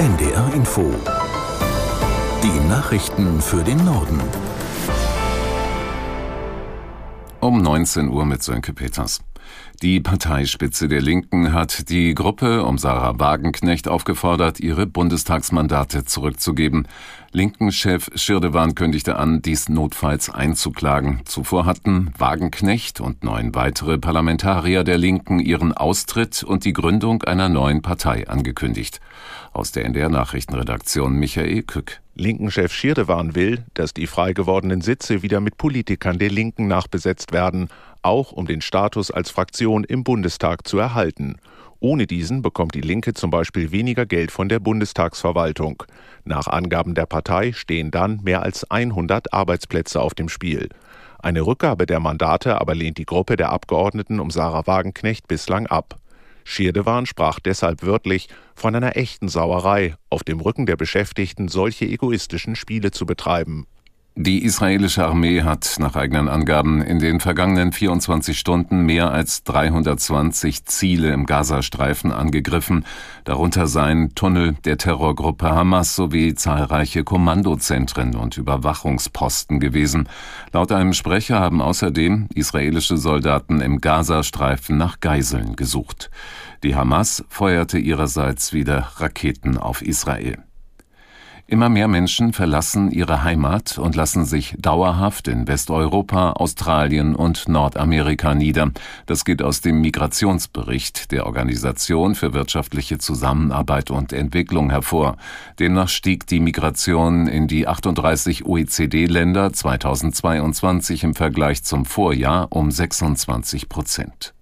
NDR Info. Die Nachrichten für den Norden. Um 19 Uhr mit Sönke Peters. Die Parteispitze der Linken hat die Gruppe um Sarah Wagenknecht aufgefordert, ihre Bundestagsmandate zurückzugeben. Linken-Chef Schirdewan kündigte an, dies notfalls einzuklagen. Zuvor hatten Wagenknecht und neun weitere Parlamentarier der Linken ihren Austritt und die Gründung einer neuen Partei angekündigt. Aus der NDR Nachrichtenredaktion Michael Kück. Linken-Chef Schirdewan will, dass die frei gewordenen Sitze wieder mit Politikern der Linken nachbesetzt werden auch um den Status als Fraktion im Bundestag zu erhalten. Ohne diesen bekommt die Linke zum Beispiel weniger Geld von der Bundestagsverwaltung. Nach Angaben der Partei stehen dann mehr als 100 Arbeitsplätze auf dem Spiel. Eine Rückgabe der Mandate aber lehnt die Gruppe der Abgeordneten um Sarah Wagenknecht bislang ab. Schirdewan sprach deshalb wörtlich von einer echten Sauerei, auf dem Rücken der Beschäftigten solche egoistischen Spiele zu betreiben. Die israelische Armee hat nach eigenen Angaben in den vergangenen 24 Stunden mehr als 320 Ziele im Gazastreifen angegriffen, darunter seien Tunnel der Terrorgruppe Hamas sowie zahlreiche Kommandozentren und Überwachungsposten gewesen. Laut einem Sprecher haben außerdem israelische Soldaten im Gazastreifen nach Geiseln gesucht. Die Hamas feuerte ihrerseits wieder Raketen auf Israel. Immer mehr Menschen verlassen ihre Heimat und lassen sich dauerhaft in Westeuropa, Australien und Nordamerika nieder. Das geht aus dem Migrationsbericht der Organisation für wirtschaftliche Zusammenarbeit und Entwicklung hervor. Demnach stieg die Migration in die 38 OECD-Länder 2022 im Vergleich zum Vorjahr um 26 Prozent.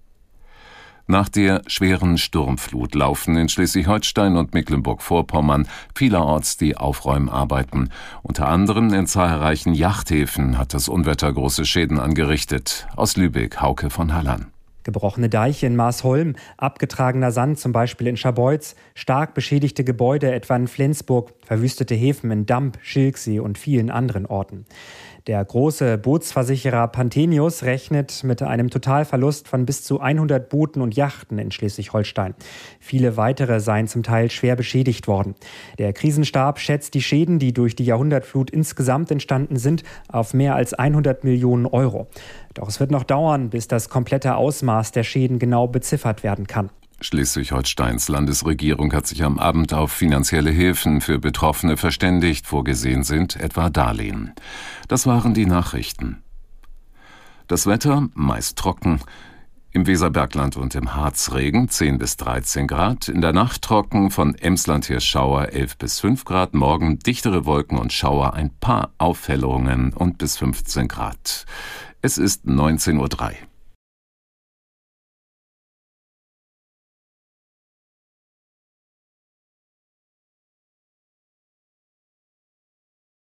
Nach der schweren Sturmflut laufen in Schleswig-Holstein und Mecklenburg-Vorpommern vielerorts die Aufräumarbeiten. Unter anderem in zahlreichen Yachthäfen hat das Unwetter große Schäden angerichtet. Aus Lübeck, Hauke von Halland. Gebrochene Deiche in Maasholm, abgetragener Sand zum Beispiel in Scharbeutz, stark beschädigte Gebäude etwa in Flensburg, verwüstete Häfen in Damp, Schilksee und vielen anderen Orten. Der große Bootsversicherer Panthenius rechnet mit einem Totalverlust von bis zu 100 Booten und Yachten in Schleswig-Holstein. Viele weitere seien zum Teil schwer beschädigt worden. Der Krisenstab schätzt die Schäden, die durch die Jahrhundertflut insgesamt entstanden sind, auf mehr als 100 Millionen Euro. Doch es wird noch dauern, bis das komplette Ausmaß der Schäden genau beziffert werden kann. Schleswig-Holsteins Landesregierung hat sich am Abend auf finanzielle Hilfen für Betroffene verständigt. Vorgesehen sind etwa Darlehen. Das waren die Nachrichten. Das Wetter meist trocken. Im Weserbergland und im Harz Regen 10 bis 13 Grad, in der Nacht trocken, von Emsland her Schauer 11 bis 5 Grad, morgen dichtere Wolken und Schauer, ein paar Aufhellungen und bis 15 Grad. Es ist 19.03 Uhr.